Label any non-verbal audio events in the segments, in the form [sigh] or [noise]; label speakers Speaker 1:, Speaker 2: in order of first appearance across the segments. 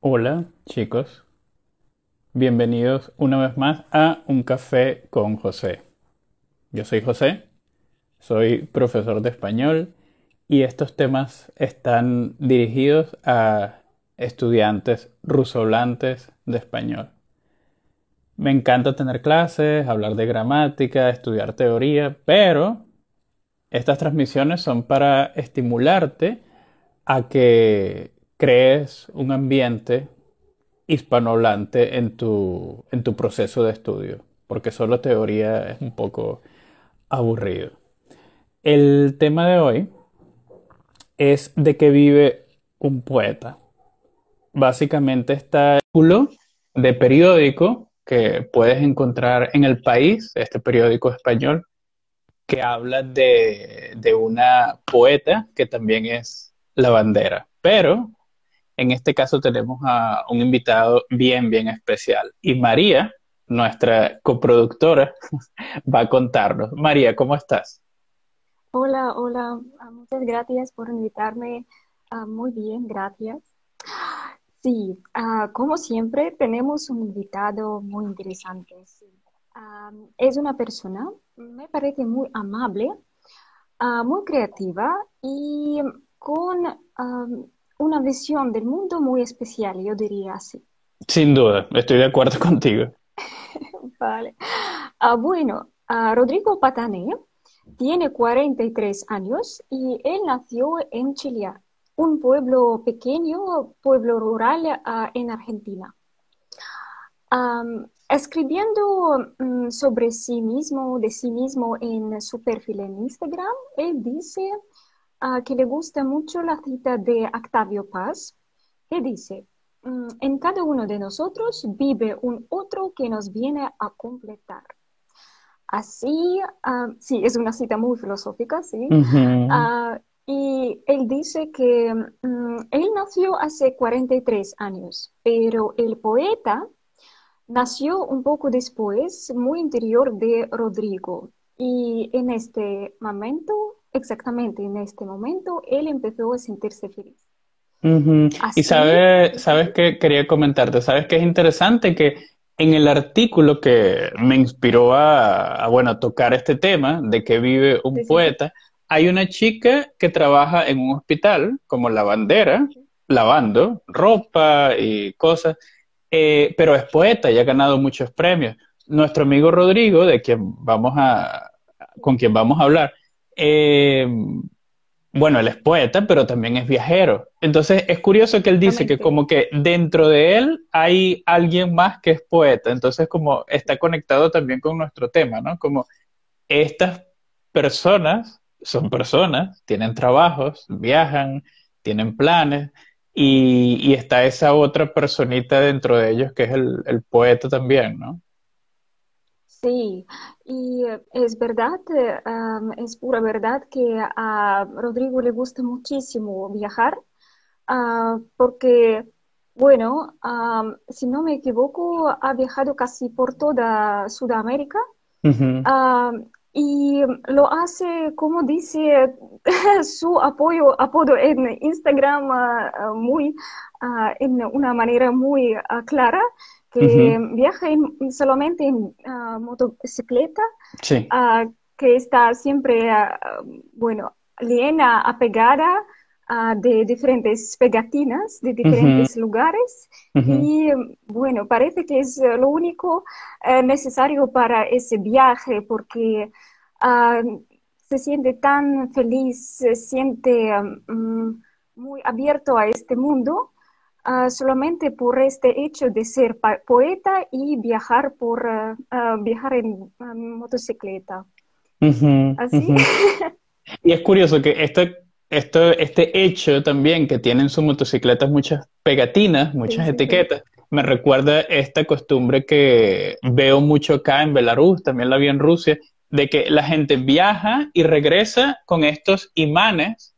Speaker 1: Hola chicos, bienvenidos una vez más a Un Café con José. Yo soy José, soy profesor de español y estos temas están dirigidos a estudiantes rusohablantes de español. Me encanta tener clases, hablar de gramática, estudiar teoría, pero estas transmisiones son para estimularte a que crees un ambiente hispanohablante en tu, en tu proceso de estudio, porque solo teoría es un poco aburrido. El tema de hoy es de que vive un poeta. Básicamente está artículo de periódico que puedes encontrar en El País, este periódico español, que habla de, de una poeta que también es la bandera. Pero en este caso tenemos a un invitado bien, bien especial. Y María, nuestra coproductora, [laughs] va a contarnos. María, ¿cómo estás?
Speaker 2: Hola, hola, ah, muchas gracias por invitarme. Ah, muy bien, gracias. Sí, ah, como siempre, tenemos un invitado muy interesante. es una persona, me parece muy amable, muy creativa y con una visión del mundo muy especial, yo diría así.
Speaker 1: Sin duda, estoy de acuerdo [laughs] contigo. [laughs]
Speaker 2: vale. bueno, Rodrigo Patané tiene 43 años y él nació en Chile, un pueblo pequeño, pueblo rural ah, en Argentina. escribiendo mm, sobre sí mismo, de sí mismo en su perfil en Instagram, él dice ah, que le gusta mucho la cita de Octavio Paz, que dice, mm, en cada uno de nosotros vive un otro que nos viene a completar. Así, ah, sí, es una cita muy filosófica, sí. Ah, y él dice que mm, él nació hace 43 años, pero el poeta nació un poco después, muy interior de Rodrigo. Y en este momento, exactamente en este momento, él empezó a sentirse feliz.
Speaker 1: Y sabes, sabes que quería comentarte, sabes que es interesante que en el artículo que me inspiró a, bueno, tocar este tema de que vive un poeta, hay una chica que trabaja en un hospital como lavandera, lavando ropa y cosas, eh, pero es poeta y ha ganado muchos premios. Nuestro amigo Rodrigo, de quien vamos a, con quien vamos a hablar, eh, bueno, él es poeta, pero también es viajero. Entonces es curioso que él dice que como que dentro de él hay alguien más que es poeta. Entonces como está conectado también con nuestro tema, ¿no? Como estas personas son personas, tienen trabajos, viajan, tienen planes y, está esa otra personita dentro de ellos que es el, el poeta también, ¿no?
Speaker 2: Sí, y eh, es verdad, eh, es pura verdad que a Rodrigo le gusta muchísimo viajar, ah, porque, bueno, si no me equivoco, ha viajado casi por toda Sudamérica y lo hace, como dice, [laughs] su apoyo, apodo en Instagram ah, muy, ah, en una manera muy clara que viaja solamente en ah, motocicleta, ah, que está siempre, ah, bueno, llena, apegada de diferentes pegatinas de diferentes lugares. Y bueno, parece que es lo único eh, necesario para ese viaje porque se siente tan feliz, se siente mm, muy abierto a este mundo Ah, solamente por este hecho de ser poeta y viajar por ah, viajar en motocicleta. Así.
Speaker 1: y es curioso que esto, esto, este hecho también que tienen sus motocicletas muchas pegatinas, muchas etiquetas, me recuerda esta costumbre que veo mucho acá en Belarus, también la vi en Rusia, de que la gente viaja y regresa con estos imanes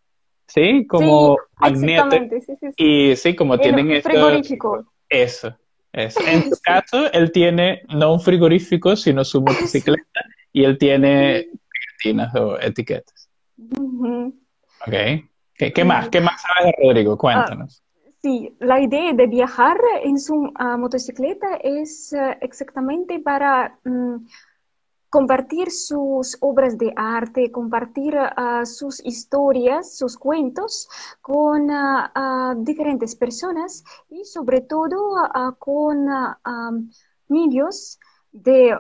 Speaker 1: ¿sí? Como
Speaker 2: magneto. Sí, sí,
Speaker 1: y sí, como tienen
Speaker 2: esto. Frigorífico.
Speaker 1: Eso, eso. [laughs] En su caso, él tiene no un frigorífico, sino su motocicleta y él tiene pegatinas o etiquetas. Ok. ¿Qué, más? ¿Qué más sabes de Rodrigo? Cuéntanos.
Speaker 2: Ah, Sí, la idea de viajar en su motocicleta es exactamente para mm, compartir sus obras de arte, compartir ah, sus historias, sus cuentos con ah, ah, diferentes personas y sobre todo con niños de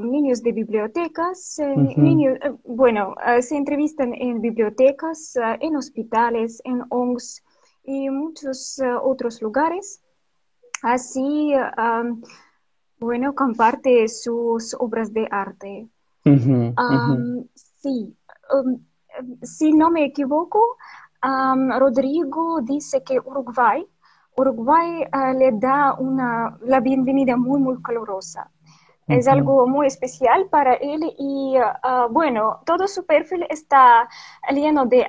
Speaker 2: niños de bibliotecas, niños, eh, bueno, se entrevistan en bibliotecas, en hospitales, en ONGs y muchos otros lugares. Así bueno, comparte sus obras de arte. Sí, um, si no me equivoco, Rodrigo dice que Uruguay, Uruguay uh, le da una, la bienvenida muy, muy calurosa. Es algo muy especial para él y uh, bueno, todo su perfil está lleno de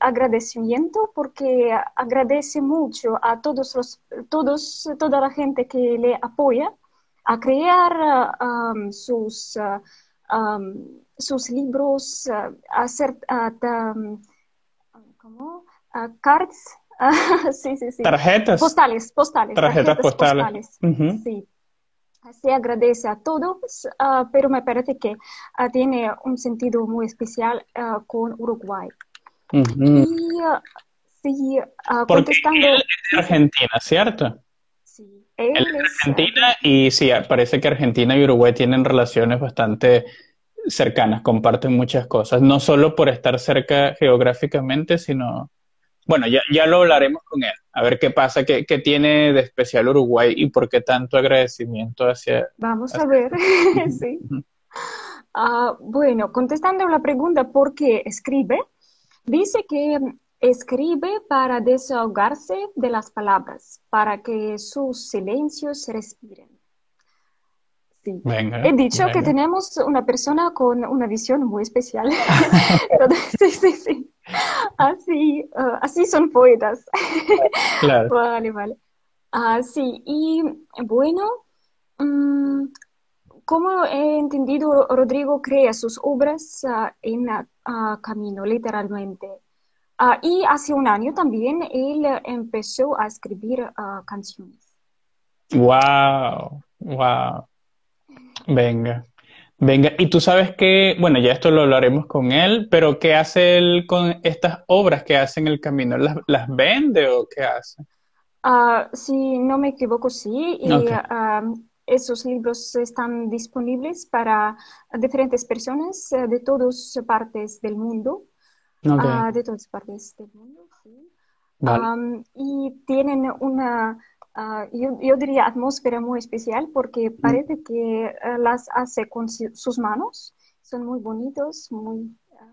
Speaker 2: agradecimiento porque agradece mucho a todos los, todos, toda la gente que le apoya a crear um, sus, uh, um, sus libros, uh, hacer um, ¿cómo? cards, [laughs] sí, sí, sí.
Speaker 1: Tarjetas.
Speaker 2: Postales, postales.
Speaker 1: Tarjetas, postales.
Speaker 2: Sí. Se agradece a todos, uh, pero me parece que uh, tiene un sentido muy especial uh, con Uruguay. Y sí, contestando.
Speaker 1: Argentina, ¿cierto? Argentina y sí, parece que Argentina y Uruguay tienen relaciones bastante cercanas, comparten muchas cosas, no solo por estar cerca geográficamente, sino, bueno, ya, ya lo hablaremos con él, a ver qué pasa, qué, qué tiene de especial Uruguay y por qué tanto agradecimiento hacia...
Speaker 2: Vamos a ver, [laughs] sí. Ah, bueno, contestando la pregunta por qué escribe, dice que Escribe para desahogarse de las palabras, para que sus silencios se respiren. Sí. He dicho que tenemos una persona con una visión muy especial. [laughs] [laughs] sí, sí, sí. Así, ah, así son poetas. [laughs] Claro. vale, vale. Ah, sí, y bueno, mm, como he entendido, Rodrigo crea sus obras ah, en camino, literalmente. Ah, y hace un año también él empezó a escribir ah, canciones.
Speaker 1: Wow, wow. Venga, venga. Y tú sabes que, bueno, ya esto lo hablaremos con él, pero ¿qué hace él con estas obras que hace en el camino? ¿Las, vende o qué hace?
Speaker 2: Uh, si no me equivoco, sí. Y esos libros están disponibles para diferentes personas eh, de todas partes del mundo. Ah, de todas partes del mundo, sí. y tienen una, ah, yo, diría, atmósfera muy especial porque mm. parece que eh, las hace con sus manos. Son muy bonitos, muy... Ah,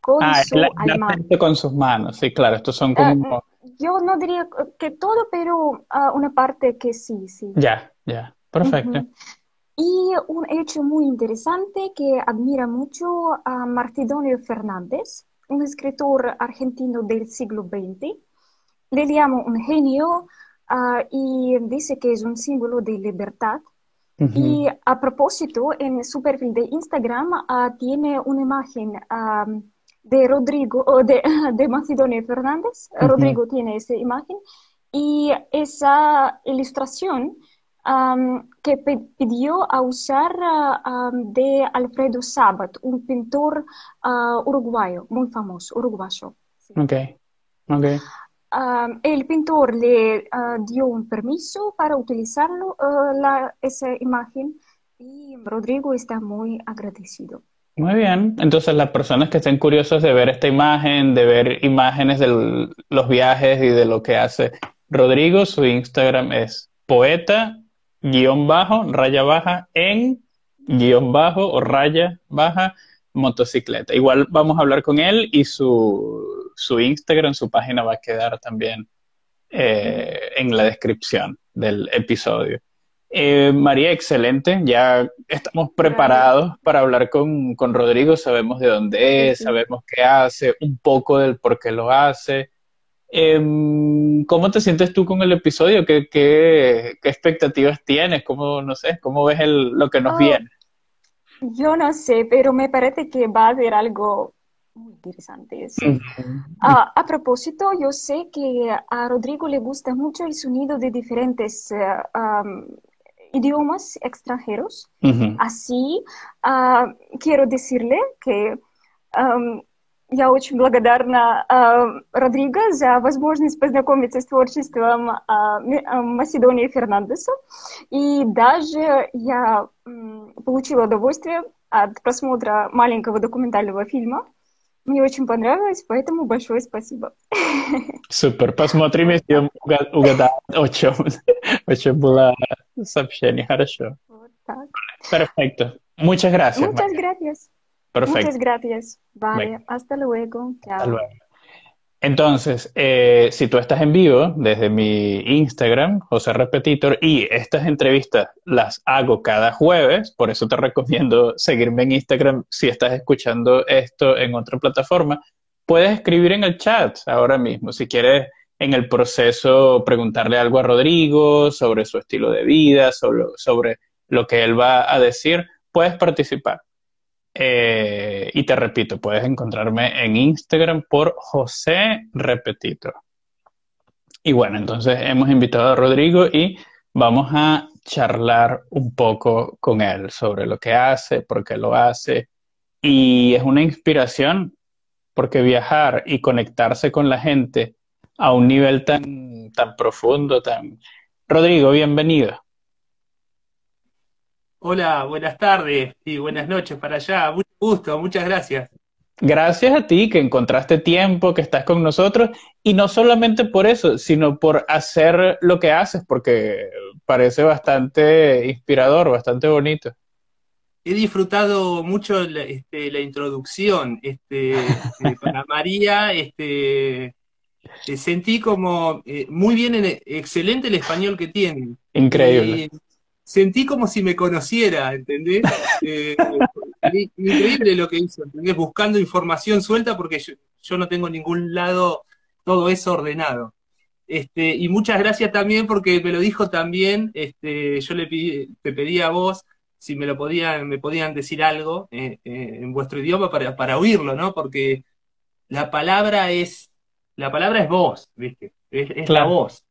Speaker 1: con su con sus manos, sí, claro, estos son como...
Speaker 2: yo no diría que todo, pero una parte que sí, sí.
Speaker 1: Ya, ya, perfecto.
Speaker 2: Y un hecho muy interesante que admira mucho a Martidonio Fernández, un escritor argentino del siglo XX. Le llamo un genio ah, y dice que es un símbolo de libertad. Y a propósito, en su perfil de Instagram ah, tiene una imagen ah, de Rodrigo, de, [laughs] de Macedonio Fernández. Rodrigo tiene esa imagen y esa ilustración que pidió a usar de Alfredo Sabat, un pintor uh, uruguayo, muy famoso, uruguayo.
Speaker 1: Ok, ok.
Speaker 2: el pintor le dio un permiso para utilizarlo, la, esa imagen, y Rodrigo está muy agradecido.
Speaker 1: Muy bien, entonces las personas que estén curiosas de ver esta imagen, de ver imágenes de los viajes y de lo que hace Rodrigo, su Instagram es poeta guion bajo, raya baja, en guion bajo o raya baja, motocicleta. Igual vamos a hablar con él y su, su Instagram, su página va a quedar también eh, en la descripción del episodio. Eh, María, excelente. Ya estamos preparados para hablar con, con Rodrigo. Sabemos de dónde es, sabemos qué hace, un poco del por qué lo hace. Em, ¿Cómo te sientes tú con el episodio? ¿Qué, qué, expectativas tienes? ¿Cómo, no sé, cómo ves el, lo que nos oh, viene?
Speaker 2: Yo no sé, pero me parece que va a ser algo muy interesante. Ah, a propósito, yo sé que a Rodrigo le gusta mucho el sonido de diferentes eh, idiomas extranjeros. Así, ah, quiero decirle que я очень благодарна Родриго за возможность познакомиться с творчеством Македонии Фернандеса. И даже я получила удовольствие от просмотра маленького документального фильма. Мне очень понравилось, поэтому большое спасибо.
Speaker 1: Супер. Посмотрим, если угадать, [laughs] о чем, о чем было сообщение. Хорошо. Вот так. Perfecto. Muchas gracias.
Speaker 2: Muchas gracias.
Speaker 1: Perfecto.
Speaker 2: Muchas gracias. Vale, hasta luego. Chao.
Speaker 1: Hasta luego. Entonces, eh, si tú estás en vivo desde mi Instagram, José Repetitor, y estas entrevistas las hago cada jueves, por eso te recomiendo seguirme en Instagram si estás escuchando esto en otra plataforma, puedes escribir en el chat ahora mismo. Si quieres en el proceso preguntarle algo a Rodrigo sobre su estilo de vida, sobre, sobre lo que él va a decir, puedes participar. Eh, y te repito, puedes encontrarme en Instagram por José Repetito. Y bueno, entonces hemos invitado a Rodrigo y vamos a charlar un poco con él sobre lo que hace, por qué lo hace. Y es una inspiración porque viajar y conectarse con la gente a un nivel tan, tan profundo, tan... Rodrigo, bienvenido.
Speaker 3: Hola, buenas tardes y buenas noches para allá. Mucho gusto, muchas gracias.
Speaker 1: Gracias a ti que encontraste tiempo, que estás con nosotros y no solamente por eso, sino por hacer lo que haces, porque parece bastante inspirador, bastante bonito.
Speaker 3: He disfrutado mucho la, este, introducción este, eh, para María. Este, eh, sentí como eh, muy bien, excelente el español que tienen.
Speaker 1: Increíble
Speaker 3: sentí como si me conociera, ¿entendés? [laughs] Eh, increíble lo que hizo, ¿entendés? Buscando información suelta porque yo, no tengo ningún lado todo eso ordenado. Este, y muchas gracias también porque me lo dijo también, este, yo le pedí, te pedí a vos si me lo podían, me podían decir algo eh, eh, en vuestro idioma para, para oírlo, ¿no? Porque la palabra es, la palabra es vos, ¿viste? Es, la voz.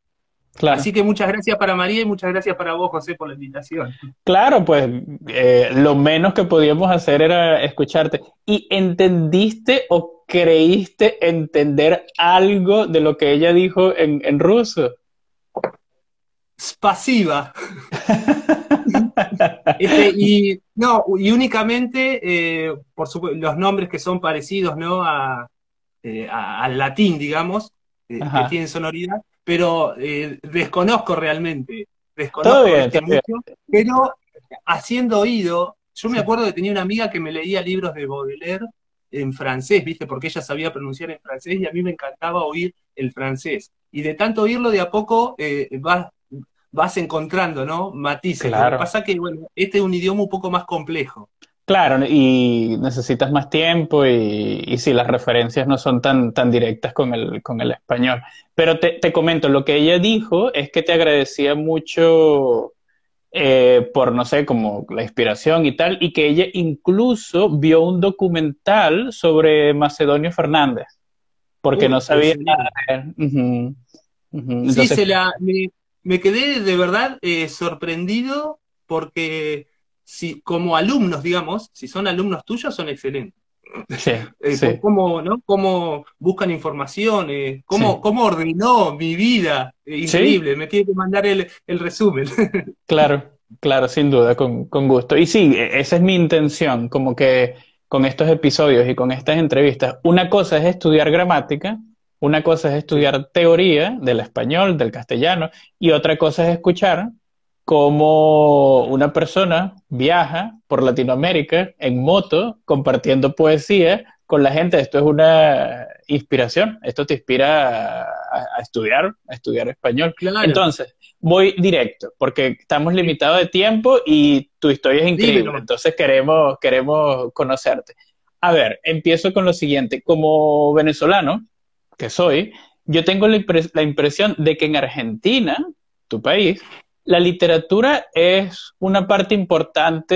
Speaker 3: Así que muchas gracias para María y muchas gracias para vos, José, por la invitación.
Speaker 1: Claro, pues eh, lo menos que podíamos hacer era escucharte. ¿Y entendiste o creíste entender algo de lo que ella dijo en, ruso?
Speaker 3: Pasiva. Este, y no, y únicamente eh, por supuesto los nombres que son parecidos ¿no? a, eh, al latín, digamos, que tienen sonoridad pero eh, desconozco realmente. Desconozco este mucho, pero haciendo oído, yo me acuerdo que tenía una amiga que me leía libros de Baudelaire en francés, ¿viste? Porque ella sabía pronunciar en francés y a mí me encantaba oír el francés. Y de tanto oírlo, de a poco eh, vas, vas encontrando, ¿no? Matices. Lo que pasa que, bueno, este es un idioma un poco más complejo.
Speaker 1: Claro, y necesitas más tiempo y, y sí, las referencias no son tan, tan directas con el, con el español. Pero te, te comento, lo que ella dijo es que te agradecía mucho eh, por, no sé, como la inspiración y tal, y que ella incluso vio un documental sobre Macedonio Fernández, porque no sabía nada de
Speaker 3: él. sí, se la, me, quedé de verdad eh, sorprendido porque si, como alumnos, digamos, si son alumnos tuyos, son excelentes.
Speaker 1: Sí,
Speaker 3: eh, Cómo, ¿no? cómo buscan información, eh, cómo, cómo, ordenó mi vida. Eh, increíble, me tiene que mandar el, el resumen. [laughs]
Speaker 1: claro, claro, sin duda, con, con, gusto. Y sí, e, esa es mi intención, como que con estos episodios y con estas entrevistas, una cosa es estudiar gramática, una cosa es estudiar teoría del español, del castellano, y otra cosa es escuchar cómo una persona viaja por Latinoamérica en moto compartiendo poesía con la gente. Esto es una inspiración, esto te inspira a, estudiar, a estudiar español. Entonces, voy directo, porque estamos limitados de tiempo y tu historia es increíble, entonces queremos, queremos conocerte. A ver, empiezo con lo siguiente. Como venezolano, que soy, yo tengo la impresión de que en Argentina, tu país, la literatura es una parte importante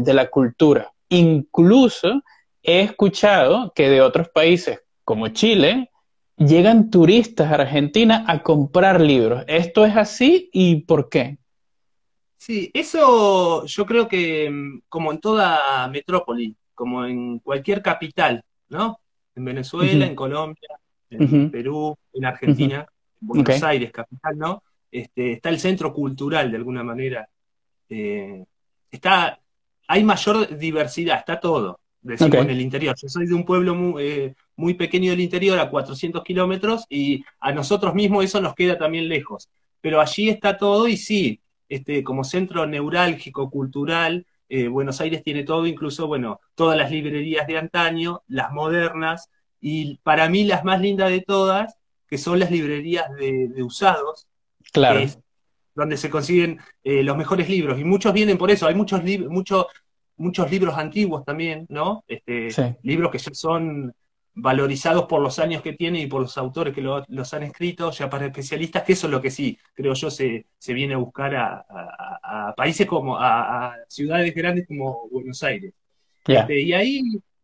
Speaker 1: de la cultura. Incluso he escuchado que de otros países como Chile llegan turistas a Argentina a comprar libros. ¿Esto es así y por qué?
Speaker 3: Sí, eso yo creo que mm, como en toda metrópoli, como en cualquier capital, ¿no? En Venezuela, en Colombia, en Perú, en Argentina, en Buenos Aires, capital, ¿no? Este, está el centro cultural de alguna manera. Eh, está, hay mayor diversidad, está todo, decimos en el interior. Yo soy de un pueblo muy, eh, muy pequeño del interior, a 400 kilómetros, y a nosotros mismos eso nos queda también lejos. Pero allí está todo y sí, este, como centro neurálgico, cultural, eh, Buenos Aires tiene todo, incluso, bueno, todas las librerías de antaño, las modernas, y para mí las más lindas de todas, que son las librerías de, usados,
Speaker 1: claro.
Speaker 3: donde se consiguen eh, los mejores libros, y muchos vienen por eso, hay muchos, muchos, muchos libros antiguos también, ¿no? Este, Libros que son valorizados por los años que tienen y por los autores que los han escrito, ya para especialistas, que eso es lo que sí, creo yo, se, se viene a buscar a, países como, a, ciudades grandes como Buenos Aires. Este, y ahí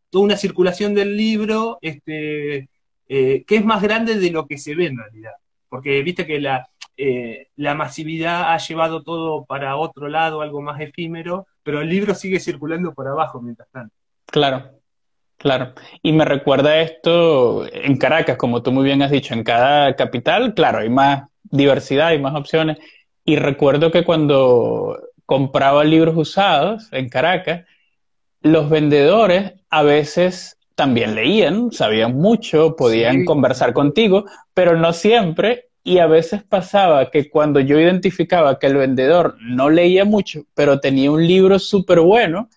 Speaker 3: toda una circulación del libro, este, eh, que es más grande de lo que se ve en realidad, porque viste que la, eh, la masividad ha llevado todo para otro lado, algo más efímero, pero el libro sigue circulando por abajo mientras tanto.
Speaker 1: Claro, Claro, y me recuerda esto en Caracas, como tú muy bien has dicho, en cada capital, claro, hay más diversidad, hay más opciones. Y recuerdo que cuando compraba libros usados en Caracas, los vendedores a veces también leían, sabían mucho, podían conversar contigo, pero no siempre. Y a veces pasaba que cuando yo identificaba que el vendedor no leía mucho, pero tenía un libro súper bueno,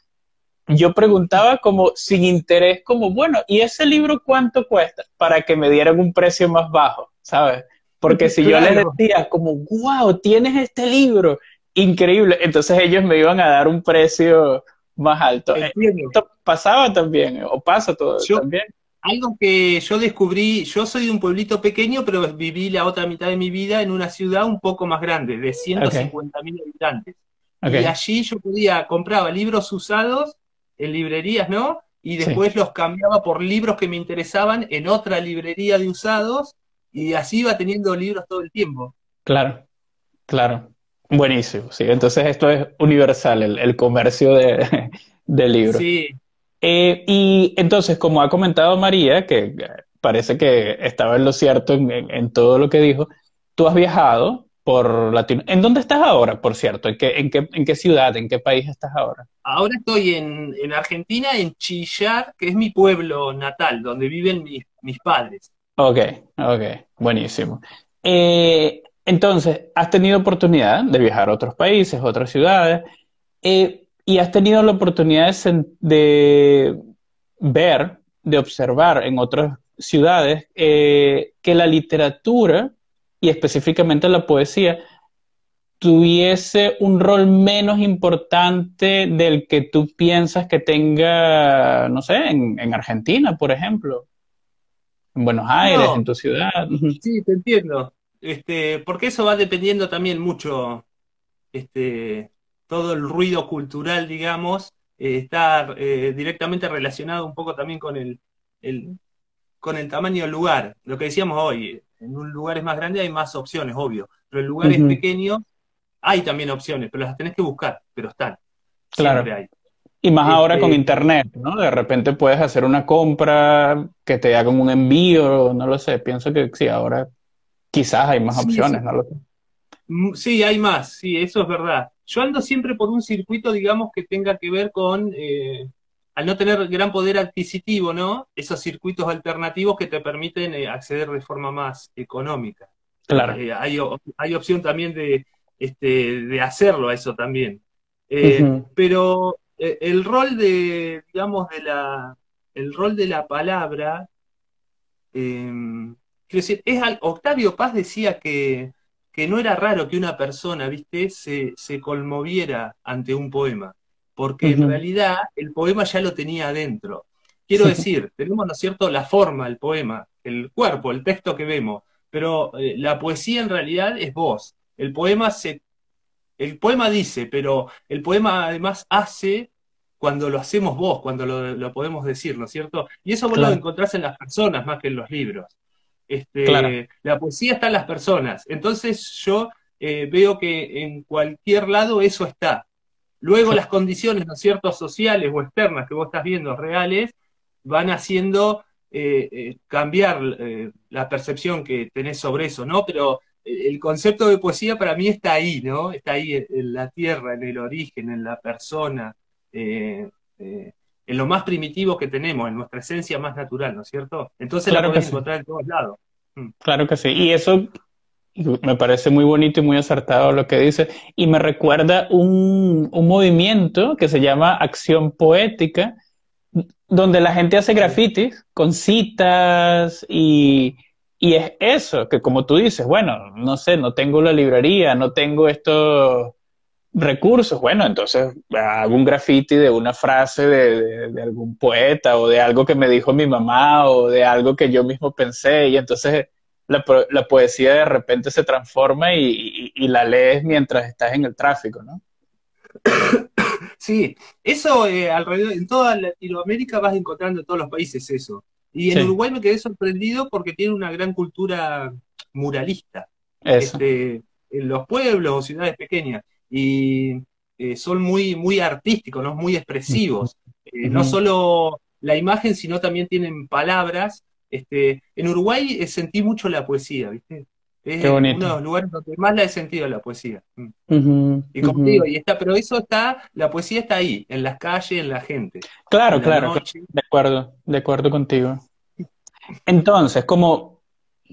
Speaker 1: yo preguntaba como sin interés, como, bueno, ¿y ese libro cuánto cuesta? Para que me dieran un precio más bajo, ¿sabes? Porque si yo les decía como, wow, tienes este libro, increíble, entonces ellos me iban a dar un precio más alto. Esto pasaba también, o pasa todo también.
Speaker 3: Algo que yo descubrí, yo soy de un pueblito pequeño, pero viví la otra mitad de mi vida en una ciudad un poco más grande, de 150 mil habitantes. Y allí yo podía, compraba libros usados en librerías, ¿no? Y después los cambiaba por libros que me interesaban en otra librería de usados y así iba teniendo libros todo el tiempo.
Speaker 1: Claro, claro. Buenísimo, sí. Entonces esto es universal, el, comercio [laughs] de, libros. Sí. Eh, y entonces, como ha comentado María, que parece que estaba en lo cierto en todo lo que dijo, tú has viajado por Latino. ¿En dónde estás ahora, por cierto? ¿En qué, en qué, en qué ciudad, en qué país estás ahora?
Speaker 3: Ahora estoy en, Argentina, en Chillar, que es mi pueblo natal, donde viven mis, padres.
Speaker 1: Ok, ok, buenísimo. Eh, entonces, has tenido oportunidad de viajar a otros países, otras ciudades, eh, y has tenido la oportunidad de, ver, de observar en otras ciudades eh, que la literatura y específicamente la poesía, tuviese un rol menos importante del que tú piensas que tenga, no sé, en, Argentina, por ejemplo, en Buenos Aires, en tu ciudad.
Speaker 3: Sí, te entiendo. Este, porque eso va dependiendo también mucho, este, todo el ruido cultural, digamos, eh, está eh, directamente relacionado un poco también con el, con el tamaño del lugar. Lo que decíamos hoy, en un lugares más grandes hay más opciones, obvio, pero en lugares pequeños hay también opciones, pero las tenés que buscar, pero están.
Speaker 1: Claro. Y más ahora con este, internet, ¿no? De repente puedes hacer una compra que te haga un envío, no lo sé. Pienso que sí, ahora quizás hay más opciones, no lo sé.
Speaker 3: Mm, sí, hay más, sí, eso es verdad. Yo ando siempre por un circuito, digamos, que tenga que ver con eh, al no tener gran poder adquisitivo, ¿no? Esos circuitos alternativos que te permiten eh, acceder de forma más económica.
Speaker 1: Claro.
Speaker 3: Eh, hay, opción también de, este, de hacerlo a eso también. Pero el rol de, digamos, de la, el rol de la palabra, quiero decir, es Octavio Paz decía que, que no era raro que una persona, viste, se, se conmoviera ante un poema porque en realidad el poema ya lo tenía adentro. Quiero decir, tenemos, ¿no es cierto?, la forma, el poema, el cuerpo, el texto que vemos, pero eh, la poesía en realidad es voz. El poema se, el poema dice, pero el poema además hace cuando lo hacemos vos, cuando lo, podemos decir, ¿no es cierto? Y eso vos lo encontrás en las personas más que en los libros. Este, La poesía está en las personas. Entonces yo eh, veo que en cualquier lado eso está. Luego las condiciones, ¿no es cierto?, sociales o externas que vos estás viendo, reales, van haciendo eh, eh, cambiar la percepción que tenés sobre eso, ¿no? Pero el concepto de poesía para mí está ahí, ¿no? Está ahí en, la tierra, en el origen, en la persona, en lo más primitivo que tenemos, en nuestra esencia más natural, ¿no es cierto? Entonces la podés encontrar en todos lados.
Speaker 1: Mm. Claro que sí. Y eso me parece muy bonito y muy acertado lo que dice. Y me recuerda un, un movimiento que se llama Acción Poética, donde la gente hace grafitis con citas y, y es eso, que como tú dices, bueno, no sé, no tengo la librería, no tengo estos recursos, bueno, entonces hago un graffiti de una frase de, de, algún poeta o de algo que me dijo mi mamá o de algo que yo mismo pensé y entonces la, la poesía de repente se transforma y, y, la lees mientras estás en el tráfico, ¿no? [coughs]
Speaker 3: Sí, eso eh, alrededor, en toda Latinoamérica vas encontrando en todos los países eso. Y en Uruguay me quedé sorprendido porque tiene una gran cultura muralista. Este, en los pueblos o ciudades pequeñas y eh, son muy, muy artísticos, ¿no? muy expresivos. Eh, no solo la imagen, sino también tienen palabras. Este, en Uruguay eh, sentí mucho la poesía, ¿viste? Es uno de los lugares donde más la he sentido la poesía. Mm. y como digo, y está, pero eso está, la poesía está ahí, en las calles, en la gente.
Speaker 1: Claro, claro, de acuerdo, de acuerdo contigo. Entonces, como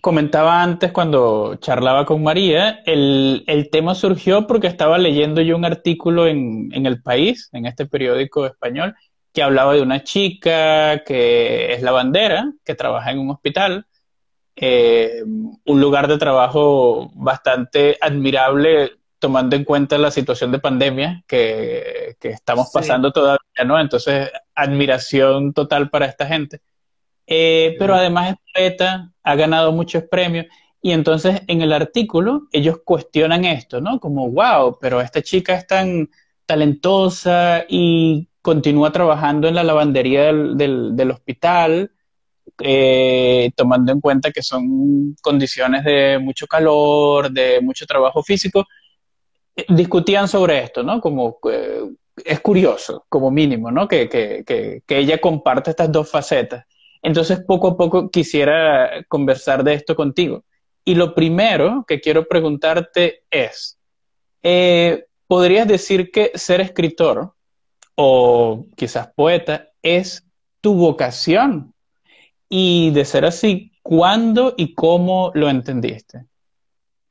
Speaker 1: comentaba antes cuando charlaba con María, el, tema surgió porque estaba leyendo yo un artículo en, El País, en este periódico español, que hablaba de una chica que es lavandera, que trabaja en un hospital, eh, un lugar de trabajo bastante admirable tomando en cuenta la situación de pandemia que, estamos pasando todavía, ¿no? Entonces, admiración total para esta gente. Eh, pero además es poeta, ha ganado muchos premios. Y entonces en el artículo ellos cuestionan esto, ¿no? Como, wow, pero esta chica es tan talentosa y continúa trabajando en la lavandería del, hospital, eh, tomando en cuenta que son condiciones de mucho calor, de mucho trabajo físico. Eh, discutían sobre esto, ¿no? Como es curioso, como mínimo, ¿no? Que, que ella comparte estas dos facetas. Entonces, poco a poco quisiera conversar de esto contigo. Y lo primero que quiero preguntarte es, eh, ¿podrías decir que ser escritor o quizás poeta es tu vocación? Y de ser así, ¿cuándo y cómo lo entendiste?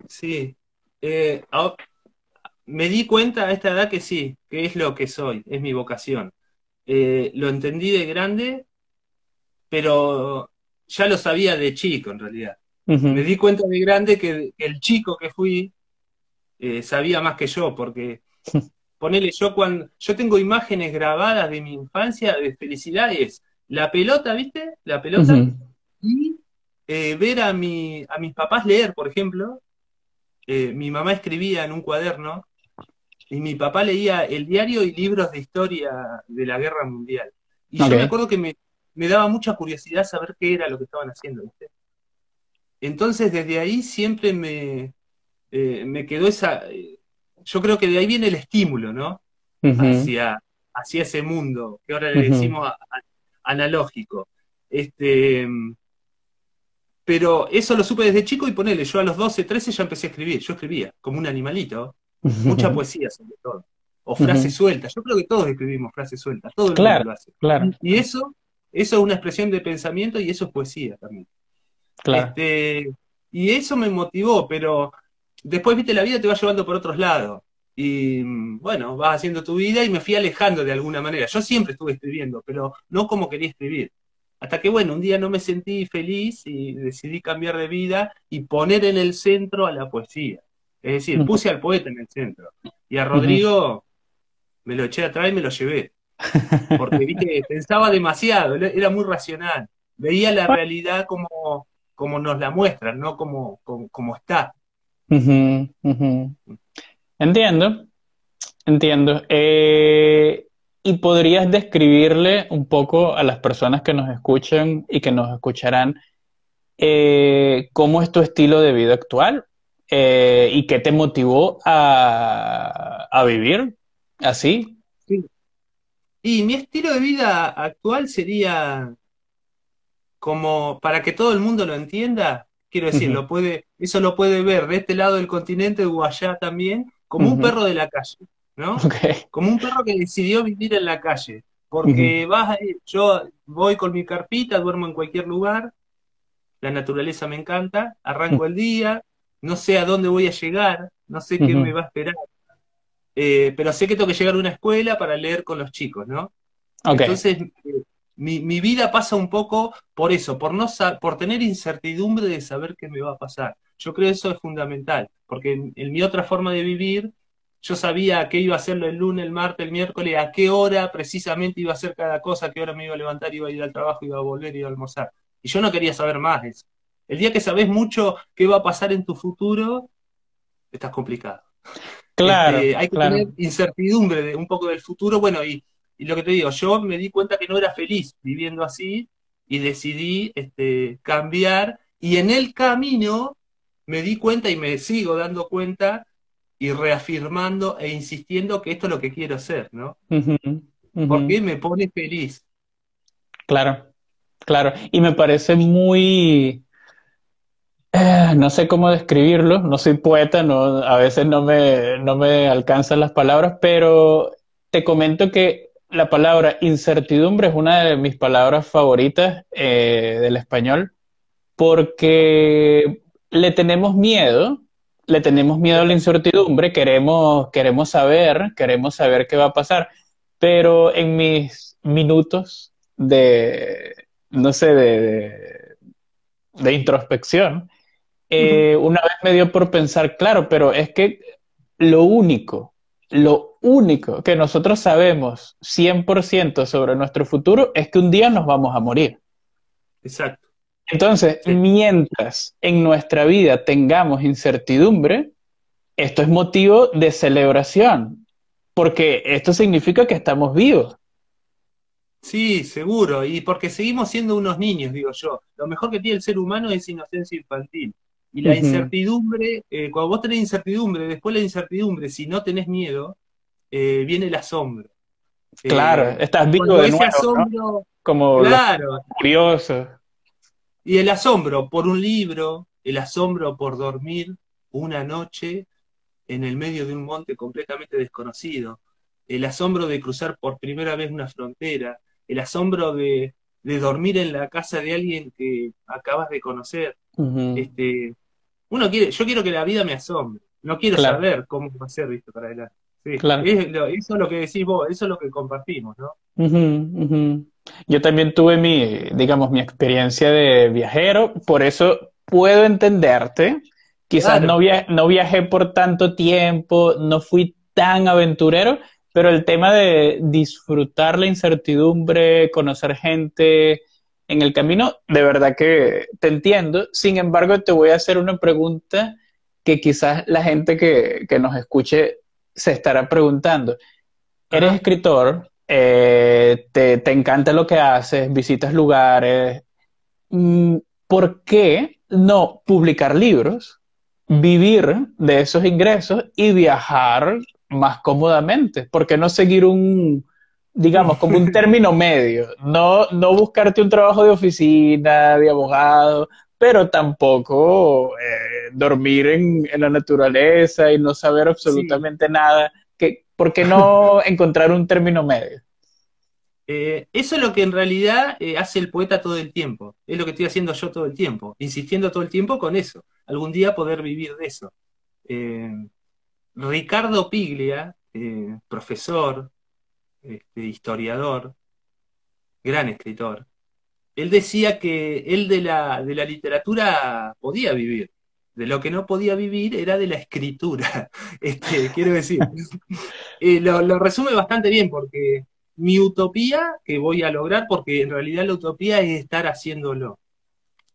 Speaker 3: Sí, eh, me di cuenta a esta edad que sí, que es lo que soy, es mi vocación. Eh, lo entendí de grande pero ya lo sabía de chico en realidad. Me di cuenta de grande que, el chico que fui eh, sabía más que yo, porque [laughs] ponele yo cuando yo tengo imágenes grabadas de mi infancia de felicidades, la pelota, ¿viste? La pelota y eh, ver a mi a mis papás leer, por ejemplo. Eh, mi mamá escribía en un cuaderno y mi papá leía el diario y libros de historia de la guerra mundial. Y yo me acuerdo que me, me daba mucha curiosidad saber qué era lo que estaban haciendo, ¿viste? Entonces, desde ahí siempre me, eh, me quedó esa. Eh, yo creo que de ahí viene el estímulo, ¿no? hacia, hacia ese mundo, que ahora le decimos analógico. Este, pero eso lo supe desde chico y ponele, yo a los 12, 13 ya empecé a escribir. Yo escribía como un animalito, mucha poesía sobre todo, o frases sueltas. Yo creo que todos escribimos frases sueltas, todo el mundo lo hace.
Speaker 1: Claro.
Speaker 3: Y eso eso es una expresión de pensamiento y eso es poesía también. Este, y eso me motivó, pero después, viste, la vida te va llevando por otros lados. Y bueno, vas haciendo tu vida y me fui alejando de alguna manera. Yo siempre estuve escribiendo, pero no como quería escribir. Hasta que, bueno, un día no me sentí feliz y decidí cambiar de vida y poner en el centro a la poesía. Es decir, puse al poeta en el centro. Y a Rodrigo me lo eché atrás y me lo llevé. Porque pensaba demasiado, era muy racional. Veía la realidad como, como nos la muestran, no como, como, está.
Speaker 1: Entiendo, entiendo. Eh, y podrías describirle un poco a las personas que nos escuchan y que nos escucharán eh, cómo es tu estilo de vida actual eh, y qué te motivó a, a vivir así.
Speaker 3: Y mi estilo de vida actual sería como para que todo el mundo lo entienda, quiero decir, lo puede, eso lo puede ver de este lado del continente o allá también, como un perro de la calle, ¿no? Como un perro que decidió vivir en la calle. Porque vas, yo voy con mi carpita, duermo en cualquier lugar, la naturaleza me encanta, arranco el día, no sé a dónde voy a llegar, no sé qué me va a esperar, eh, pero sé que tengo que llegar a una escuela para leer con los chicos, ¿no? Entonces, eh, mi, vida pasa un poco por eso, por, no por tener incertidumbre de saber qué me va a pasar. Yo creo que eso es fundamental, porque en, mi otra forma de vivir, yo sabía qué iba a hacerlo el lunes, el martes, el miércoles, a qué hora precisamente iba a hacer cada cosa, a qué hora me iba a levantar, iba a ir al trabajo, iba a volver, iba a almorzar. Y yo no quería saber más de eso. El día que sabes mucho qué va a pasar en tu futuro, estás complicado.
Speaker 1: Claro.
Speaker 3: Este, hay
Speaker 1: que
Speaker 3: tener incertidumbre de un poco del futuro. Bueno, y y lo que te digo, yo me di cuenta que no era feliz viviendo así y decidí este, cambiar. Y en el camino me di cuenta y me sigo dando cuenta y reafirmando e insistiendo que esto es lo que quiero hacer, ¿no? Porque me pone feliz.
Speaker 1: Claro, claro. Y me parece muy... Eh, no sé cómo describirlo, no soy poeta, a veces no me, no me alcanzan las palabras, pero te comento que la palabra incertidumbre es una de mis palabras favoritas eh, del español porque le tenemos miedo, le tenemos miedo a la incertidumbre, queremos, queremos saber, queremos saber qué va a pasar, pero en mis minutos de, no sé, de, de, introspección, eh, una vez me dio por pensar, claro, pero es que lo único lo único que nosotros sabemos 100% sobre nuestro futuro es que un día nos vamos a morir.
Speaker 3: Exacto.
Speaker 1: Entonces, mientras en nuestra vida tengamos incertidumbre, esto es motivo de celebración, porque esto significa que estamos vivos.
Speaker 3: Sí, seguro, y porque seguimos siendo unos niños, digo yo. Lo mejor que tiene el ser humano es inocencia infantil. Y la incertidumbre, eh, cuando vos tenés incertidumbre, después la incertidumbre, si no tenés miedo, eh, viene el asombro.
Speaker 1: Claro, eh, estás vivo de nuevo, asombro, como claro, curioso.
Speaker 3: Y el asombro por un libro, el asombro por dormir una noche en el medio de un monte completamente desconocido, el asombro de cruzar por primera vez una frontera, el asombro de, de dormir en la casa de alguien que acabas de conocer, este, uno quiere, yo quiero que la vida me asombre, no quiero saber cómo va a ser visto para adelante. eso es lo que decís vos, eso es lo que compartimos, ¿no?
Speaker 1: Yo también tuve mi, digamos, mi experiencia de viajero, por eso puedo entenderte. Quizás no, no viajé por tanto tiempo, no fui tan aventurero, pero el tema de disfrutar la incertidumbre, conocer gente, en el camino, de verdad que te entiendo. Sin embargo, te voy a hacer una pregunta que quizás la gente que, nos escuche se estará preguntando. Eres escritor, eh, te, encanta lo que haces, visitas lugares. Mm, ¿Por qué no publicar libros, vivir de esos ingresos y viajar más cómodamente? ¿Por qué no seguir un, digamos, como un término medio. No, no buscarte un trabajo de oficina, de abogado, pero tampoco eh, dormir en, la naturaleza y no saber absolutamente nada. Que, ¿Por qué no [laughs] encontrar un término medio?
Speaker 3: Eh, eso es lo que en realidad eh, hace el poeta todo el tiempo. Es lo que estoy haciendo yo todo el tiempo, insistiendo todo el tiempo con eso. Algún día poder vivir de eso. Ricardo Piglia, profesor, este, historiador, gran escritor, él decía que él de la, de la literatura podía vivir. De lo que no podía vivir era de la escritura. [laughs] Este, quiero decir, [laughs] eh, lo, resume bastante bien porque mi utopía que voy a lograr, porque en realidad la utopía es estar haciéndolo.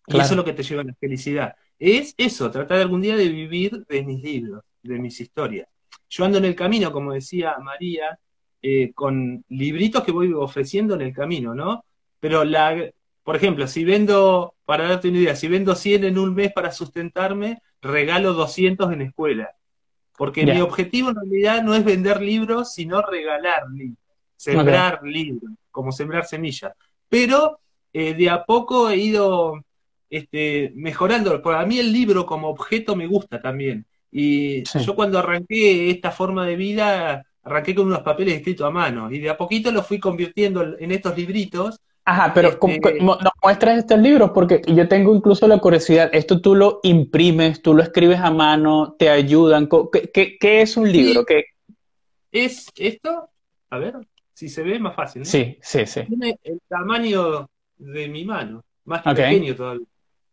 Speaker 3: Y eso es lo que te lleva a la felicidad. Es eso, tratar algún día de vivir de mis libros, de mis historias. Yo ando en el camino, como decía María, eh, con libritos que voy ofreciendo en el camino, ¿no? Pero la, por ejemplo, si vendo, para darte una idea, si vendo 100 en un mes para sustentarme, regalo 200 en escuela. Porque mi objetivo en realidad no es vender libros, sino regalar libros, sembrar libros, como sembrar semillas. Pero eh, de a poco he ido este, mejorando. Para mí el libro como objeto me gusta también. Y yo cuando arranqué esta forma de vida, arranqué con unos papeles escritos a mano y de a poquito los fui convirtiendo en estos libritos.
Speaker 1: Ajá, pero este... nos muestras estos libros porque yo tengo incluso la curiosidad, esto tú lo imprimes, tú lo escribes a mano, te ayudan. ¿Qué, qué, es un libro? ¿Qué...
Speaker 3: Es esto, a ver, si se ve más fácil.
Speaker 1: Sí, sí, sí.
Speaker 3: Tiene el tamaño de mi mano, más pequeño todavía.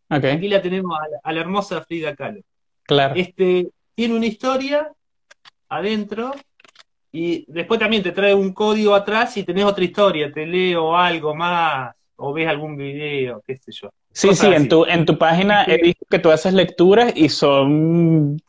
Speaker 3: Aquí la tenemos a la, hermosa Frida Kahlo.
Speaker 1: Claro.
Speaker 3: Este, tiene una historia adentro y después también te trae un código atrás y tenés otra historia, te leo algo más o ves algún video, qué sé yo.
Speaker 1: Sí, sí, en tu, en tu página he visto que tú haces lecturas y son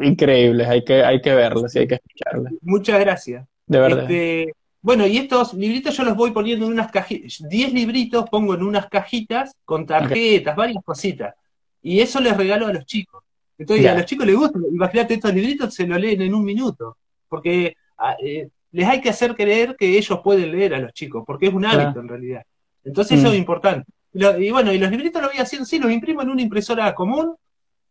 Speaker 1: increíbles, hay que, hay que verlas y hay que escucharlas.
Speaker 3: Muchas gracias.
Speaker 1: De verdad.
Speaker 3: Este, bueno, y estos libritos yo los voy poniendo en unas cajitas, 10 libritos pongo en unas cajitas con tarjetas, varias cositas. Y eso les regalo a los chicos. Entonces a los chicos les gusta, imagínate estos libritos se lo leen en un minuto, porque eh, les hay que hacer creer que ellos pueden leer a los chicos, porque es un hábito en realidad. Entonces eso es mm. importante. y bueno, y los libritos lo voy haciendo, sí, los imprimo en una impresora común,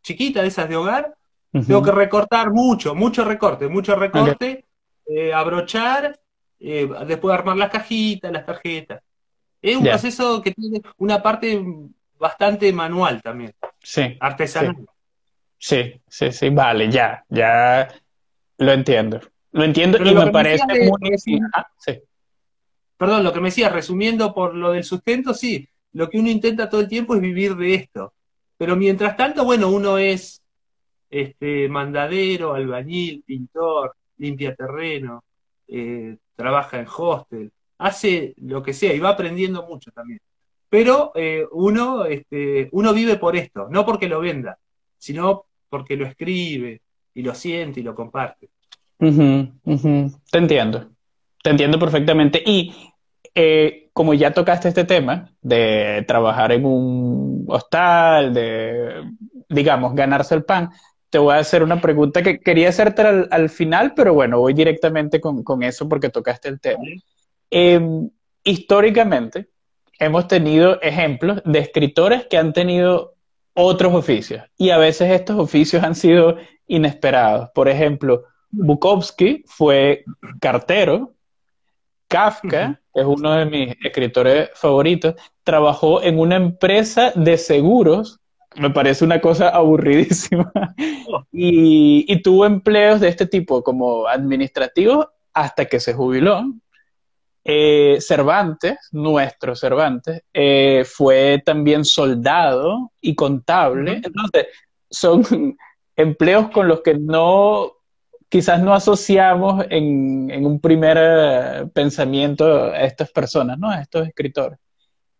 Speaker 3: chiquita, de esas de hogar. Tengo que recortar mucho, mucho recorte, mucho recorte, eh, abrochar, eh, después armar las cajitas, las tarjetas. Es un proceso que tiene una parte bastante manual también.
Speaker 1: Sí.
Speaker 3: Artesanal.
Speaker 1: Sí, sí, sí, vale, ya, ya lo entiendo. Lo entiendo y me parece muy...
Speaker 3: Ah, sí. Perdón, lo que me decía, resumiendo por lo del sustento, sí, lo que uno intenta todo el tiempo es vivir de esto. Pero mientras tanto, bueno, uno es este, mandadero, albañil, pintor, limpia terreno, eh, trabaja en hostel, hace lo que sea y va aprendiendo mucho también. Pero eh, uno, este, uno vive por esto, no porque lo venda, sino porque lo escribe y lo siente y lo comparte.
Speaker 1: Te entiendo, te entiendo perfectamente. Y eh, como ya tocaste este tema de trabajar en un hostal, de, digamos, ganarse el pan, te voy a hacer una pregunta que quería hacerte al, final, pero bueno, voy directamente con, eso porque tocaste el tema. Em, históricamente, hemos tenido ejemplos de escritores que han tenido otros oficios. Y a veces estos oficios han sido inesperados. Por ejemplo, Bukowski fue cartero. Kafka, que es uno de mis escritores favoritos, trabajó en una empresa de seguros. Me parece una cosa aburridísima. Oh. Y, y tuvo empleos de este tipo como administrativos hasta que se jubiló. Eh, Cervantes, nuestro Cervantes, eh, fue también soldado y contable. Entonces, son [laughs] empleos con los que no, quizás no asociamos en, un primer eh, pensamiento a estas personas, ¿no? A estos escritores.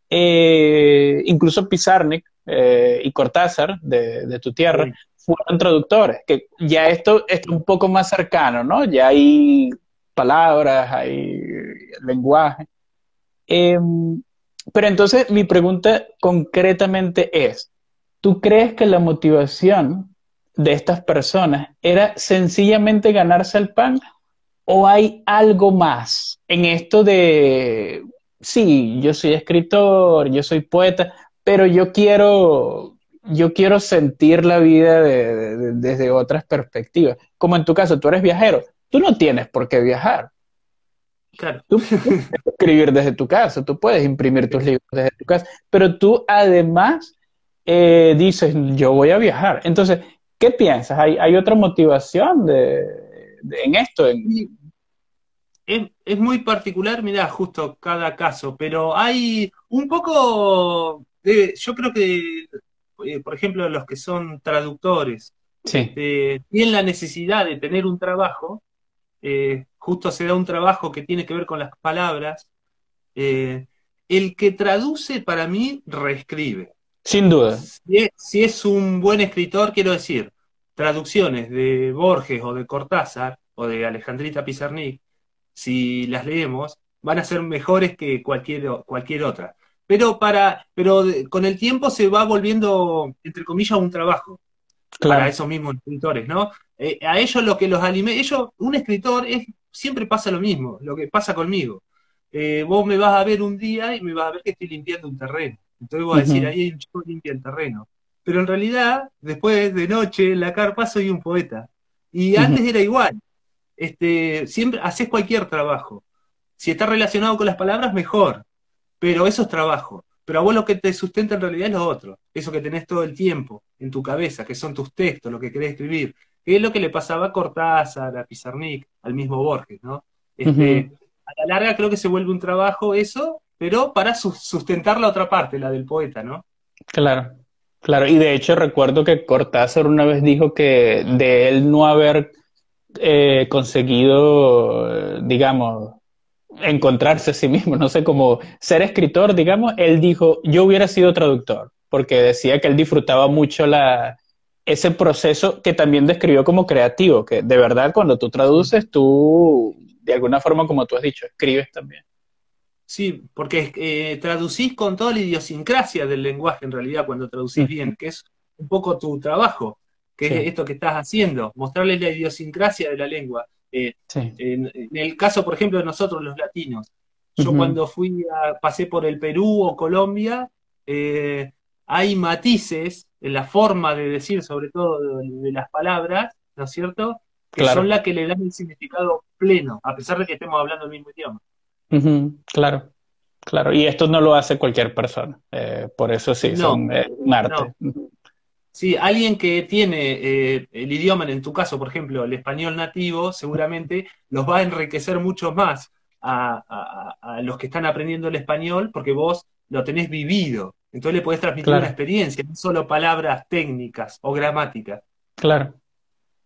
Speaker 1: incluso Pizarnik y Cortázar, de, tu tierra, fueron traductores, que ya esto es un poco más cercano, ¿no? Ya hay palabras, hay lenguaje. Em, pero entonces mi pregunta concretamente es, ¿tú crees que la motivación de estas personas era sencillamente ganarse el pan o hay algo más en esto de, sí, yo soy escritor, yo soy poeta, pero yo quiero, yo quiero sentir la vida desde otras perspectivas? Como en tu caso, tú eres viajero, tú no tienes por qué viajar.
Speaker 3: Claro.
Speaker 1: Tú puedes [laughs] escribir desde tu casa, tú puedes imprimir tus libros desde tu casa, pero tú además eh, dices, yo voy a viajar. Entonces, ¿qué piensas? ¿Hay, otra motivación de, en esto?
Speaker 3: Es, muy particular, mira, justo cada caso, pero hay un poco, de, yo creo que, eh, por ejemplo, los que son traductores, este, tienen la necesidad de tener un trabajo eh, justo se da un trabajo que tiene que ver con las palabras. Eh, el que traduce para mí reescribe.
Speaker 1: Sin duda.
Speaker 3: Si es, un buen escritor, quiero decir, traducciones de Borges o de Cortázar o de Alejandrita Pizarnik, si las leemos, van a ser mejores que cualquier, cualquier otra. Pero, para, pero con el tiempo se va volviendo, entre comillas, un trabajo para esos mismos escritores, ¿no? Eh, a ellos lo que los alimenta, ellos, un escritor es, siempre pasa lo mismo, lo que pasa conmigo. Eh, vos me vas a ver un día y me vas a ver que estoy limpiando un terreno. Entonces voy a decir, ahí hay un chico limpia el terreno. Pero en realidad, después de noche, en la carpa, soy un poeta. Y antes era igual. Este, siempre haces cualquier trabajo. Si está relacionado con las palabras, mejor. Pero eso es trabajo. Pero a vos lo que te sustenta en realidad es lo otro. Eso que tenés todo el tiempo en tu cabeza, que son tus textos, lo que querés escribir. Que es lo que le pasaba a Cortázar, a Pizarnik, al mismo Borges, ¿no? Este, A la larga creo que se vuelve un trabajo eso, pero para sustentar la otra parte, la del poeta, ¿no?
Speaker 1: Claro. Claro, y de hecho recuerdo que Cortázar una vez dijo que de él no haber eh, conseguido, digamos, encontrarse a sí mismo, no sé, como ser escritor, digamos, él dijo, yo hubiera sido traductor, porque decía que él disfrutaba mucho la, ese proceso que también describió como creativo, que de verdad cuando tú traduces, tú, de alguna forma, como tú has dicho, escribes también.
Speaker 3: Sí, porque eh, traducís con toda la idiosincrasia del lenguaje en realidad cuando traducís bien, que es un poco tu trabajo, que es esto que estás haciendo, mostrarles la idiosincrasia de la lengua. Eh, en, el caso, por ejemplo, de nosotros los latinos, yo cuando fui a, pasé por el Perú o Colombia, eh, hay matices en la forma de decir, sobre todo de, las palabras, ¿no es cierto? Que son las que le dan el significado pleno, a pesar de que estemos hablando el mismo idioma.
Speaker 1: Claro, claro. Y esto no lo hace cualquier persona. Eh, por eso sí, son eh, un arte.
Speaker 3: Sí, alguien que tiene eh, el idioma, en tu caso, por ejemplo, el español nativo, seguramente los va a enriquecer mucho más a, los que están aprendiendo el español porque vos lo tenés vivido. Entonces le podés transmitir una experiencia, no solo palabras técnicas o gramáticas.
Speaker 1: Claro,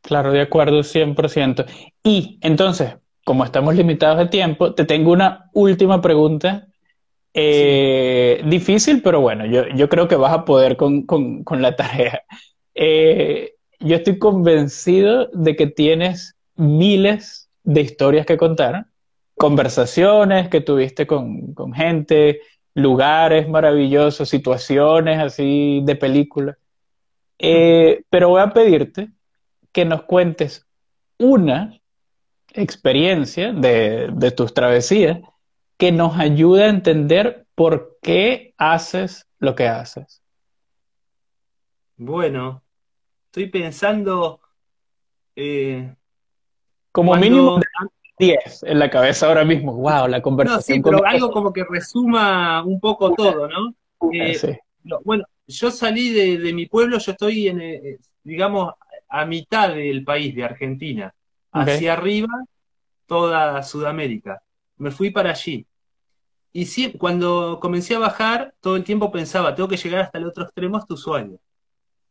Speaker 1: claro, de acuerdo, 100%. Y entonces, como estamos limitados de tiempo, te tengo una última pregunta. Eh, difícil, pero bueno, yo, creo que vas a poder con, la tarea. Eh, yo estoy convencido de que tienes miles de historias que contar, conversaciones que tuviste con, gente, lugares maravillosos, situaciones así de película. Eh, pero voy a pedirte que nos cuentes una experiencia de, tus travesías que nos ayuda a entender por qué haces lo que haces.
Speaker 3: Bueno, estoy pensando... Eh,
Speaker 1: como mínimo 10 en la cabeza ahora mismo. Wow, la conversación.
Speaker 3: No, sí, pero algo como que resuma un poco todo, ¿no? Eh, bueno, yo salí de, mi pueblo, yo estoy en, eh, digamos, a mitad del país, de Argentina hacia arriba toda Sudamérica. Me fui para allí. Y cuando comencé a bajar, todo el tiempo pensaba, tengo que llegar hasta el otro extremo, hasta usuario.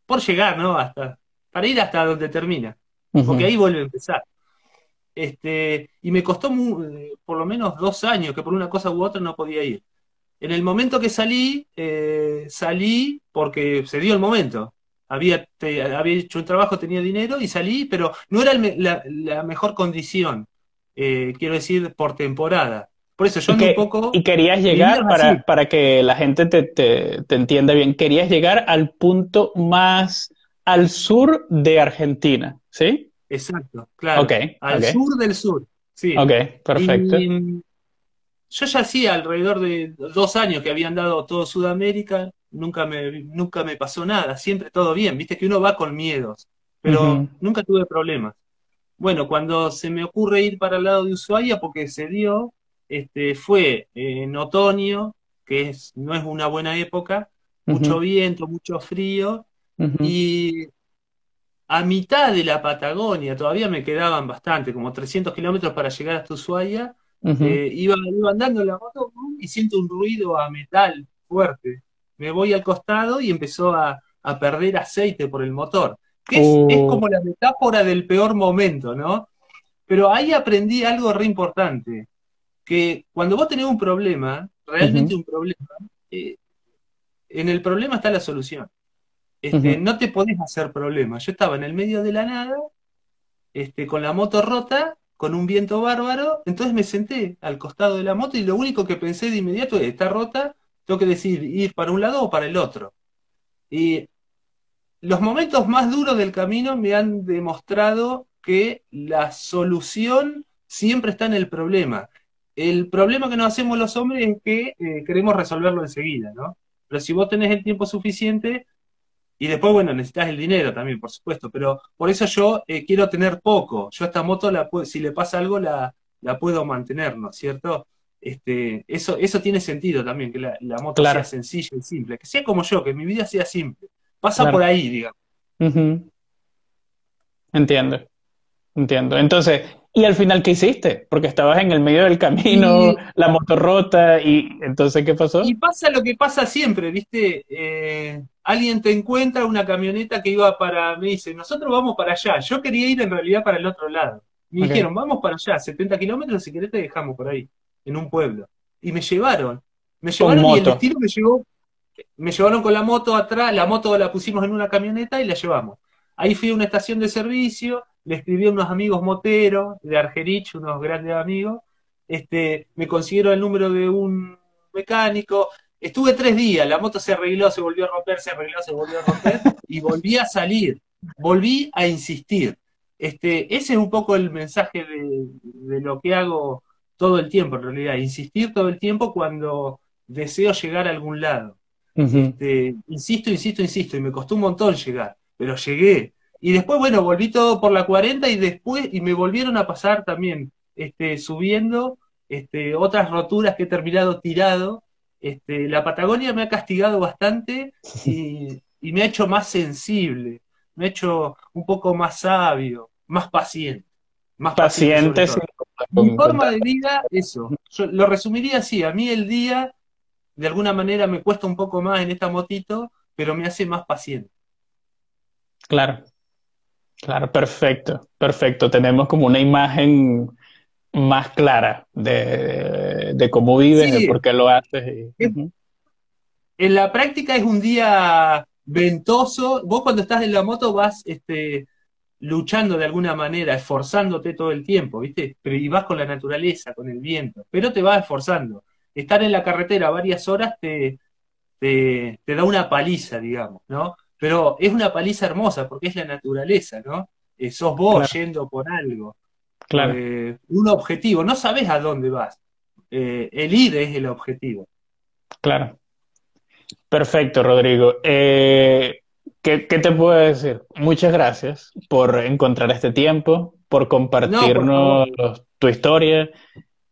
Speaker 3: Por llegar, ¿no? Hasta, para ir hasta donde termina. Porque ahí vuelve a empezar. Este, y me costó por lo menos dos años, que por una cosa u otra no podía ir. En el momento que salí, eh, salí porque se dio el momento había, había hecho un trabajo, tenía dinero y salí, pero no era la, mejor condición, eh, quiero decir, por temporada. Por eso yo un poco...
Speaker 1: Y querías llegar, para, para, que la gente te, te, entienda bien, querías llegar al punto más al sur de Argentina, ¿sí?
Speaker 3: Exacto, claro. al sur del sur, sí.
Speaker 1: Ok, perfecto.
Speaker 3: yo ya hacía alrededor de dos años que había andado todo Sudamérica, nunca me, nunca me pasó nada, siempre todo bien, viste que uno va con miedos, pero nunca tuve problemas. Bueno, cuando se me ocurre ir para el lado de Ushuaia, porque se dio, este, fue en otoño, que es, no es una buena época, mucho viento, mucho frío, y a mitad de la Patagonia, todavía me quedaban bastante, como 300 kilómetros para llegar hasta Ushuaia, eh, iba, iba andando en la moto y siento un ruido a metal fuerte me voy al costado y empezó a, perder aceite por el motor. es, oh. como la metáfora del peor momento, ¿no? Pero ahí aprendí algo re importante, que cuando vos tenés un problema, realmente un problema, eh, en el problema está la solución. Este, no te podés hacer problema. Yo estaba en el medio de la nada, este, con la moto rota, con un viento bárbaro, entonces me senté al costado de la moto y lo único que pensé de inmediato es, está rota, tengo que decidir ir para un lado o para el otro. Y los momentos más duros del camino me han demostrado que la solución siempre está en el problema. El problema que nos hacemos los hombres es que eh, queremos resolverlo enseguida, ¿no? Pero si vos tenés el tiempo suficiente, y después, bueno, necesitas el dinero también, por supuesto, pero por eso yo eh, quiero tener poco. Yo esta moto, la si le pasa algo, la, la puedo mantener, ¿no es cierto? Este, eso, eso tiene sentido también, que la, moto sea sencilla y simple, que sea como yo, que mi vida sea simple. Pasa por ahí, digamos.
Speaker 1: Entiendo, entiendo. Entonces, ¿y al final qué hiciste? Porque estabas en el medio del camino, la moto rota, y entonces, ¿qué pasó?
Speaker 3: Y pasa lo que pasa siempre, ¿viste? Eh, alguien te encuentra una camioneta que iba para, me dice, nosotros vamos para allá. Yo quería ir en realidad para el otro lado. Me dijeron, vamos para allá, 70 kilómetros, si querés te dejamos por ahí, en un pueblo. Y me llevaron. Me llevaron y el destino me llevó, me llevaron con la moto atrás, la moto la pusimos en una camioneta y la llevamos. Ahí fui a una estación de servicio, le escribí a unos amigos moteros de Argerich, unos grandes amigos, este, me consiguieron el número de un mecánico, Estuve tres días, la moto se arregló, se volvió a romper, se arregló, se volvió a romper, y volví a salir, volví a insistir. Este, ese es un poco el mensaje de, lo que hago todo el tiempo, en realidad, insistir todo el tiempo cuando deseo llegar a algún lado. Este, insisto, insisto, insisto, y me costó un montón llegar, pero llegué. Y después, bueno, volví todo por la 40 y después, y me volvieron a pasar también, este, subiendo, este, otras roturas que he terminado tirado, este, la Patagonia me ha castigado bastante y, me ha hecho más sensible, me ha hecho un poco más sabio, más paciente.
Speaker 1: Más paciente.
Speaker 3: Mi forma de vida, eso. Yo lo resumiría así. A mí el día, de alguna manera, me cuesta un poco más en esta motito, pero me hace más paciente.
Speaker 1: Claro. Claro, perfecto. Perfecto. Tenemos como una imagen más clara de, cómo vives, de por qué lo haces.
Speaker 3: En la práctica es un día ventoso. Vos cuando estás en la moto vas este, luchando de alguna manera, esforzándote todo el tiempo, ¿viste? Pero y vas con la naturaleza, con el viento, pero te vas esforzando. Estar en la carretera varias horas te, te, da una paliza, digamos, ¿no? Pero es una paliza hermosa porque es la naturaleza, ¿no? Eh, sos vos yendo por algo.
Speaker 1: Claro.
Speaker 3: Eh, un objetivo, no sabes a dónde vas. Eh, el ir es el objetivo.
Speaker 1: Claro. Perfecto, Rodrigo. Eh, ¿qué, te puedo decir? Muchas gracias por encontrar este tiempo, por compartirnos tu historia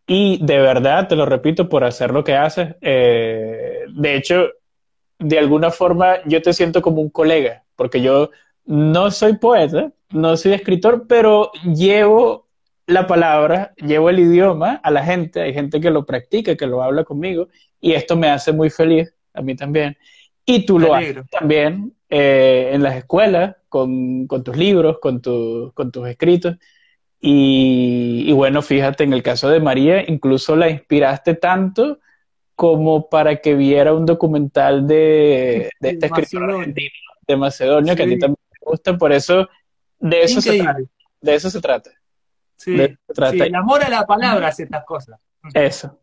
Speaker 1: y de verdad, te lo repito, por hacer lo que haces. de hecho, de alguna forma yo te siento como un colega, porque yo no soy poeta, no soy escritor, pero llevo la palabra, llevo el idioma a la gente, hay gente que lo practica, que lo habla conmigo, y esto me hace muy feliz, a mí también. Y tú lo haces también eh, en las escuelas, con, tus libros, con, con tus escritos. Y, bueno, fíjate, en el caso de María, incluso la inspiraste tanto como para que viera un documental de, de este escritor argentino, de Macedonia, que a ti también te gusta, por eso de eso se trata. De eso se trata.
Speaker 3: Sí, el amor a la palabra hace estas cosas.
Speaker 1: Eso,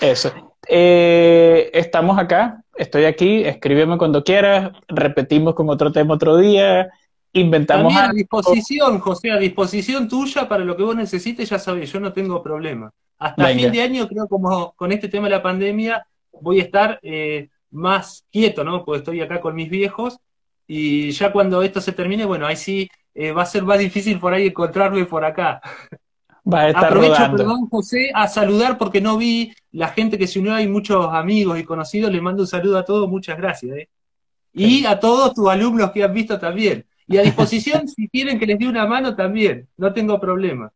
Speaker 1: eso. Eh, estamos acá, estoy aquí, escríbeme cuando quieras, repetimos con otro tema otro día, inventamos
Speaker 3: También a disposición, José, a disposición tuya para lo que vos necesites, ya sabés, yo no tengo problema. Hasta fin de año, creo como con este tema de la pandemia, voy a estar eh, más quieto, ¿no? Porque estoy acá con mis viejos y ya cuando esto se termine, bueno, ahí sí eh, va a ser más difícil por ahí encontrarme por acá.
Speaker 1: Va a estar Aprovecho,
Speaker 3: perdón, José, a saludar porque no vi la gente que se unió, hay muchos amigos y conocidos, les mando un saludo a todos, muchas gracias. ¿eh? Y a todos tus alumnos que han visto también. Y a disposición, [laughs] si quieren que les dé una mano también, no tengo problema.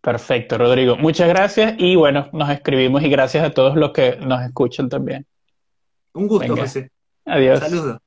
Speaker 1: Perfecto, Rodrigo. Muchas gracias y bueno, nos escribimos y gracias a todos los que nos escuchan también.
Speaker 3: Un gusto, José.
Speaker 1: Adiós.
Speaker 3: Saludos.